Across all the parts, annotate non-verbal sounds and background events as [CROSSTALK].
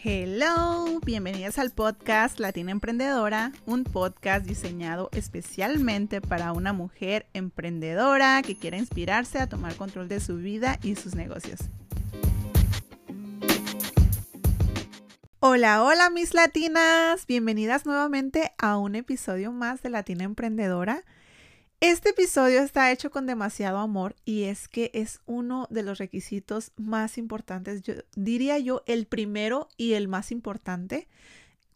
Hello, bienvenidas al podcast Latina Emprendedora, un podcast diseñado especialmente para una mujer emprendedora que quiera inspirarse a tomar control de su vida y sus negocios. Hola, hola mis latinas, bienvenidas nuevamente a un episodio más de Latina Emprendedora. Este episodio está hecho con demasiado amor y es que es uno de los requisitos más importantes, diría yo el primero y el más importante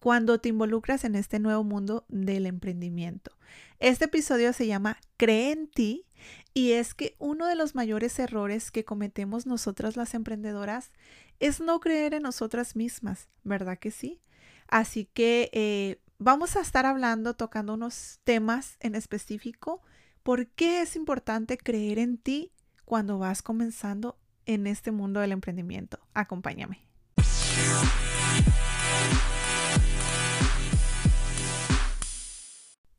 cuando te involucras en este nuevo mundo del emprendimiento. Este episodio se llama Cree en ti y es que uno de los mayores errores que cometemos nosotras las emprendedoras es no creer en nosotras mismas, ¿verdad que sí? Así que eh, vamos a estar hablando, tocando unos temas en específico ¿Por qué es importante creer en ti cuando vas comenzando en este mundo del emprendimiento? Acompáñame.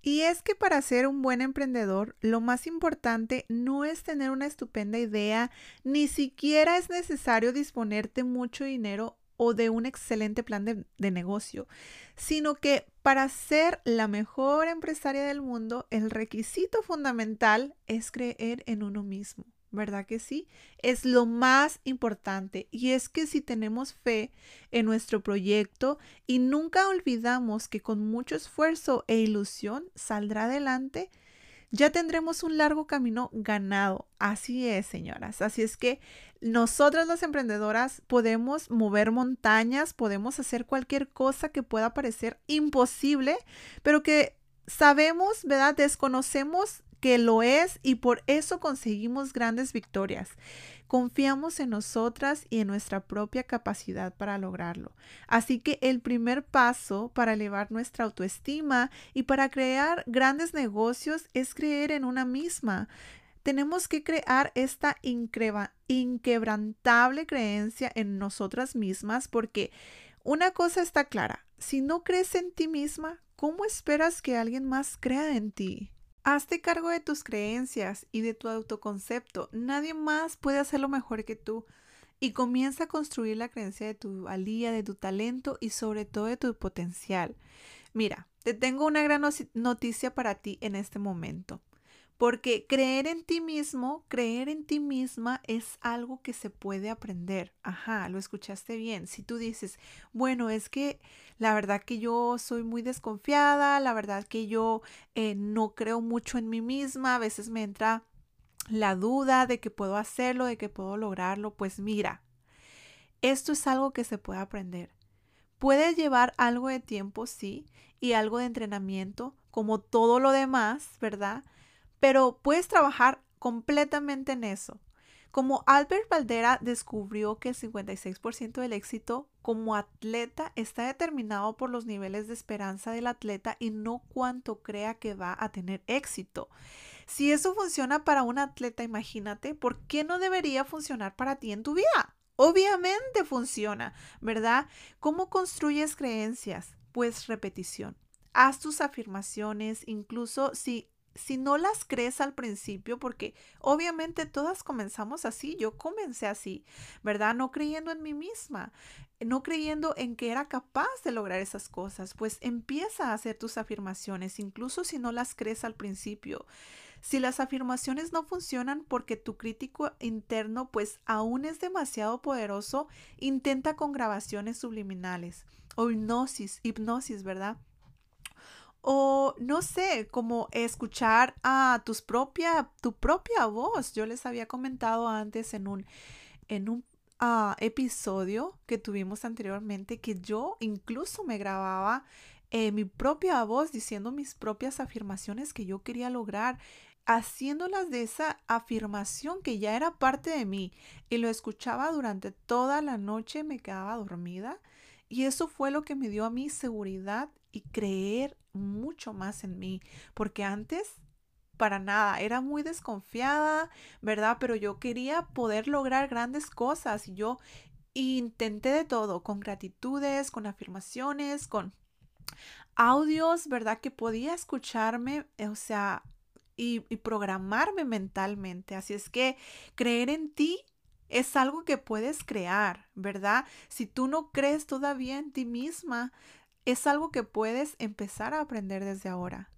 Y es que para ser un buen emprendedor, lo más importante no es tener una estupenda idea, ni siquiera es necesario disponerte mucho dinero o de un excelente plan de, negocio, sino que para ser la mejor empresaria del mundo, el requisito fundamental es creer en uno mismo. ¿Verdad que sí? Es lo más importante. Y es que si tenemos fe en nuestro proyecto y nunca olvidamos que con mucho esfuerzo e ilusión saldrá adelante, ya tendremos un largo camino ganado. Así es, señoras. Así es que nosotras las emprendedoras podemos mover montañas, podemos hacer cualquier cosa que pueda parecer imposible, pero que sabemos, ¿verdad? Desconocemos que lo es y por eso conseguimos grandes victorias. Confiamos en nosotras y en nuestra propia capacidad para lograrlo. Así que el primer paso para elevar nuestra autoestima y para crear grandes negocios es creer en una misma. Tenemos que crear esta inquebrantable creencia en nosotras mismas porque una cosa está clara, si no crees en ti misma, ¿cómo esperas que alguien más crea en ti? Hazte cargo de tus creencias y de tu autoconcepto. Nadie más puede hacerlo mejor que tú. Y comienza a construir la creencia de tu valía, de tu talento y sobre todo de tu potencial. Mira, te tengo una gran noticia para ti en este momento. Porque creer en ti mismo, creer en ti misma es algo que se puede aprender. Ajá, lo escuchaste bien. Si tú dices, bueno, es que la verdad que yo soy muy desconfiada, la verdad que yo eh, no creo mucho en mí misma, a veces me entra la duda de que puedo hacerlo, de que puedo lograrlo, pues mira, esto es algo que se puede aprender. Puede llevar algo de tiempo, sí, y algo de entrenamiento, como todo lo demás, ¿verdad? Pero puedes trabajar completamente en eso. Como Albert Valdera descubrió que el 56% del éxito como atleta está determinado por los niveles de esperanza del atleta y no cuánto crea que va a tener éxito. Si eso funciona para un atleta, imagínate, ¿por qué no debería funcionar para ti en tu vida? Obviamente funciona, ¿verdad? ¿Cómo construyes creencias? Pues repetición. Haz tus afirmaciones, incluso si si no las crees al principio, porque obviamente todas comenzamos así, yo comencé así, ¿verdad? No creyendo en mí misma, no creyendo en que era capaz de lograr esas cosas, pues empieza a hacer tus afirmaciones, incluso si no las crees al principio. Si las afirmaciones no funcionan porque tu crítico interno pues aún es demasiado poderoso, intenta con grabaciones subliminales o hipnosis, hipnosis, ¿verdad? O no sé, como escuchar a tus propia, tu propia voz. Yo les había comentado antes en un, en un ah, episodio que tuvimos anteriormente que yo incluso me grababa eh, mi propia voz diciendo mis propias afirmaciones que yo quería lograr haciéndolas de esa afirmación que ya era parte de mí y lo escuchaba durante toda la noche, me quedaba dormida y eso fue lo que me dio a mí seguridad y creer mucho más en mí, porque antes para nada, era muy desconfiada, ¿verdad? Pero yo quería poder lograr grandes cosas y yo intenté de todo, con gratitudes, con afirmaciones, con audios, ¿verdad? Que podía escucharme, o sea, y, y programarme mentalmente. Así es que creer en ti Es algo que puedes crear, ¿verdad? Si tú no crees todavía en ti misma, es algo que puedes empezar a aprender desde ahora.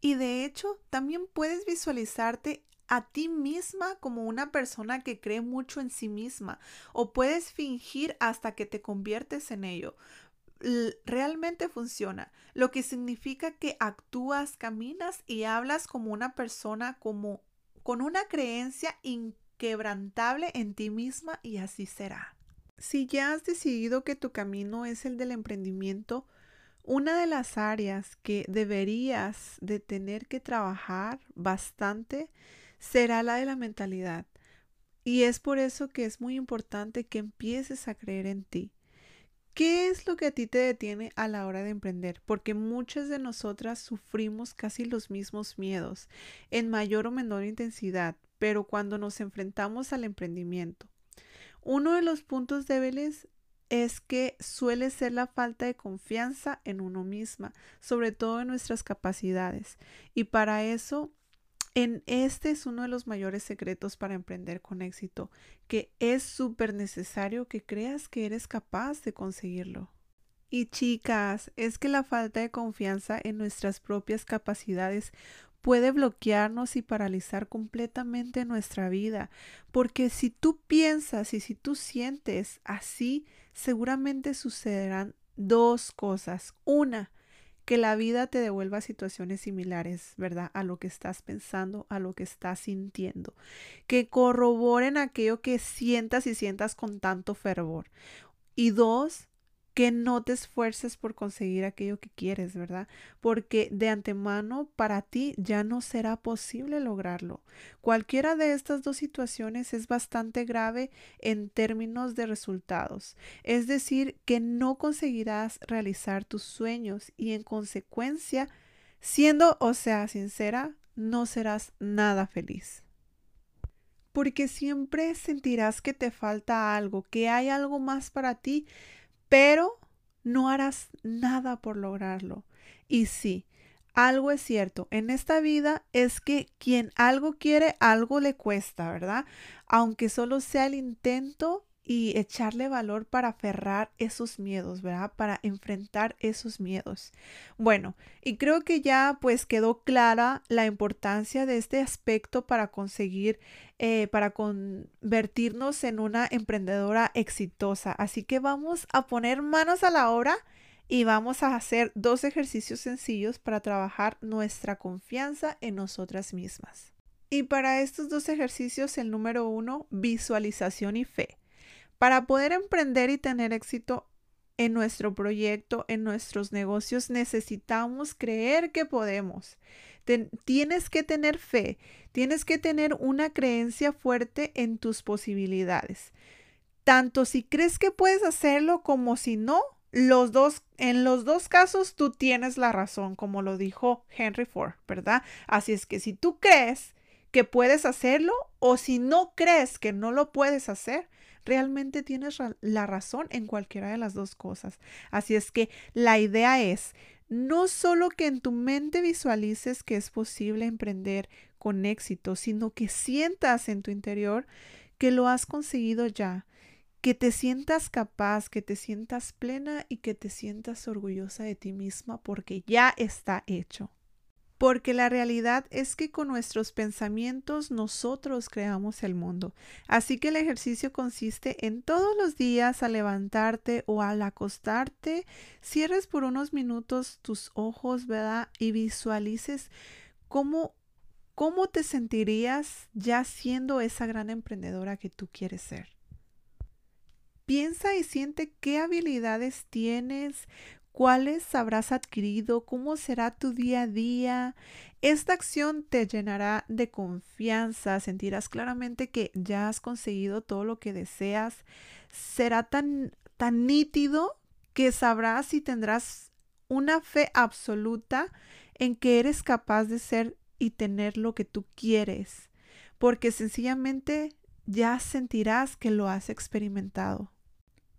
Y de hecho, también puedes visualizarte a ti misma como una persona que cree mucho en sí misma o puedes fingir hasta que te conviertes en ello. realmente funciona, lo que significa que actúas, caminas y hablas como una persona como con una creencia inquebrantable en ti misma y así será. Si ya has decidido que tu camino es el del emprendimiento, una de las áreas que deberías de tener que trabajar bastante será la de la mentalidad. Y es por eso que es muy importante que empieces a creer en ti. ¿Qué es lo que a ti te detiene a la hora de emprender? Porque muchas de nosotras sufrimos casi los mismos miedos, en mayor o menor intensidad, pero cuando nos enfrentamos al emprendimiento. Uno de los puntos débiles es que suele ser la falta de confianza en uno misma, sobre todo en nuestras capacidades. Y para eso, en este es uno de los mayores secretos para emprender con éxito, que es súper necesario que creas que eres capaz de conseguirlo. Y chicas, es que la falta de confianza en nuestras propias capacidades puede bloquearnos y paralizar completamente nuestra vida, porque si tú piensas y si tú sientes así, seguramente sucederán dos cosas. Una, que la vida te devuelva situaciones similares, ¿verdad? A lo que estás pensando, a lo que estás sintiendo, que corroboren aquello que sientas y sientas con tanto fervor. Y dos, que no te esfuerces por conseguir aquello que quieres, ¿verdad? Porque de antemano para ti ya no será posible lograrlo. Cualquiera de estas dos situaciones es bastante grave en términos de resultados. Es decir, que no conseguirás realizar tus sueños y en consecuencia, siendo, o sea, sincera, no serás nada feliz porque siempre sentirás que te falta algo, que hay algo más para ti, pero no harás nada por lograrlo. Y sí, algo es cierto, en esta vida es que quien algo quiere, algo le cuesta, ¿verdad? Aunque solo sea el intento y echarle valor para aferrar esos miedos, ¿verdad? Para enfrentar esos miedos. Bueno, y creo que ya pues quedó clara la importancia de este aspecto para conseguir, eh, para convertirnos en una emprendedora exitosa. Así que vamos a poner manos a la obra y vamos a hacer dos ejercicios sencillos para trabajar nuestra confianza en nosotras mismas. Y para estos dos ejercicios, el número uno, visualización y fe. Para poder emprender y tener éxito en nuestro proyecto, en nuestros negocios, necesitamos creer que podemos. tienes que tener fe, tienes que tener una creencia fuerte en tus posibilidades. Tanto si crees que puedes hacerlo como si no, los dos, en los dos casos tú tienes la razón, como lo dijo Henry Ford, ¿verdad? Así es que si tú crees que puedes hacerlo o si no crees que no lo puedes hacer, realmente tienes la razón en cualquiera de las dos cosas. Así es que la idea es no solo que en tu mente visualices que es posible emprender con éxito, sino que sientas en tu interior que lo has conseguido ya, que te sientas capaz, que te sientas plena y que te sientas orgullosa de ti misma porque ya está hecho porque la realidad es que con nuestros pensamientos nosotros creamos el mundo. Así que el ejercicio consiste en todos los días al levantarte o al acostarte, cierres por unos minutos tus ojos. Y visualices cómo cómo te sentirías ya siendo esa gran emprendedora que tú quieres ser. Piensa y siente qué habilidades tienes, cuáles habrás adquirido, cómo será tu día a día. Esta acción te llenará de confianza, sentirás claramente que ya has conseguido todo lo que deseas. Será tan, tan nítido que sabrás y tendrás una fe absoluta en que eres capaz de ser y tener lo que tú quieres, porque sencillamente ya sentirás que lo has experimentado.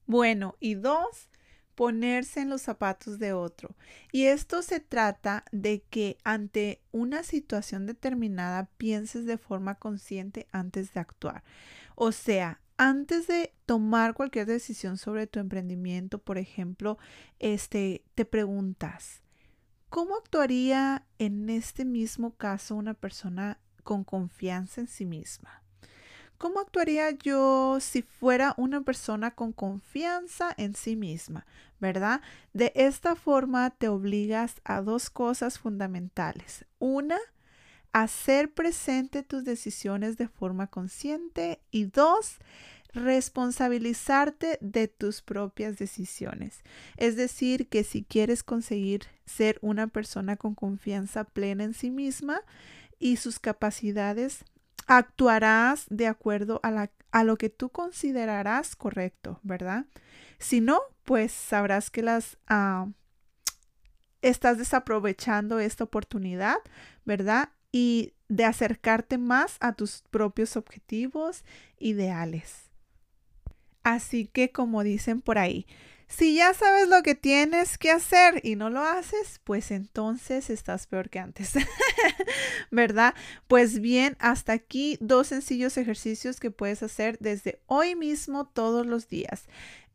Bueno, y dos, ponerse en los zapatos de otro. Y esto se trata de que ante una situación determinada pienses de forma consciente antes de actuar. O sea, antes de tomar cualquier decisión sobre tu emprendimiento, por ejemplo, este, te preguntas, ¿cómo actuaría en este mismo caso una persona con confianza en sí misma? ¿Cómo actuaría yo si fuera una persona con confianza en sí misma? ¿Verdad? De esta forma te obligas a dos cosas fundamentales. Una, hacer presente tus decisiones de forma consciente y dos, responsabilizarte de tus propias decisiones. Es decir, que si quieres conseguir ser una persona con confianza plena en sí misma y sus capacidades, actuarás de acuerdo a, a lo que tú considerarás correcto, ¿verdad? Si no, pues sabrás que las... Ah, estás desaprovechando esta oportunidad, ¿verdad? Y de acercarte más a tus propios objetivos, ideales. Así que como dicen por ahí, si ya sabes lo que tienes que hacer y no lo haces, pues entonces estás peor que antes, [LAUGHS] ¿verdad? Pues bien, hasta aquí dos sencillos ejercicios que puedes hacer desde hoy mismo todos los días.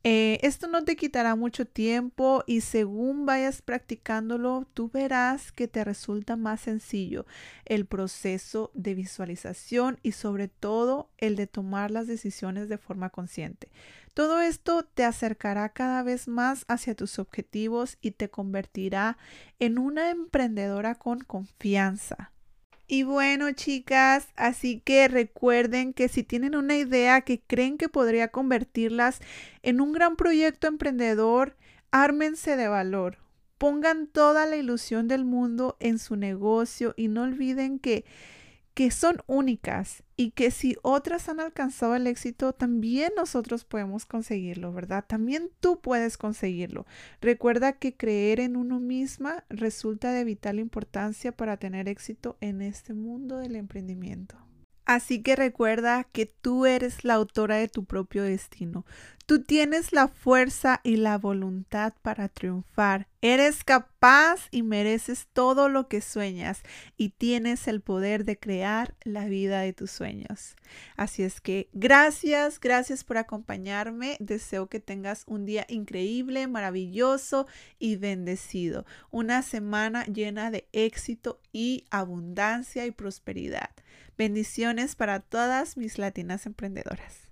Eh, esto no te quitará mucho tiempo y según vayas practicándolo, tú verás que te resulta más sencillo el proceso de visualización y sobre todo el de tomar las decisiones de forma consciente. Todo esto te acercará cada vez más hacia tus objetivos y te convertirá en una emprendedora con confianza. Y bueno, chicas, así que recuerden que si tienen una idea que creen que podría convertirlas en un gran proyecto emprendedor, ármense de valor. Pongan toda la ilusión del mundo en su negocio y no olviden que que son únicas y que si otras han alcanzado el éxito, también nosotros podemos conseguirlo, ¿verdad? También tú puedes conseguirlo. Recuerda que creer en uno misma resulta de vital importancia para tener éxito en este mundo del emprendimiento. Así que recuerda que tú eres la autora de tu propio destino. Tú tienes la fuerza y la voluntad para triunfar. Eres capaz y mereces todo lo que sueñas y tienes el poder de crear la vida de tus sueños. Así es que gracias, gracias por acompañarme. Deseo que tengas un día increíble, maravilloso y bendecido. Una semana llena de éxito y abundancia y prosperidad. Bendiciones para todas mis latinas emprendedoras.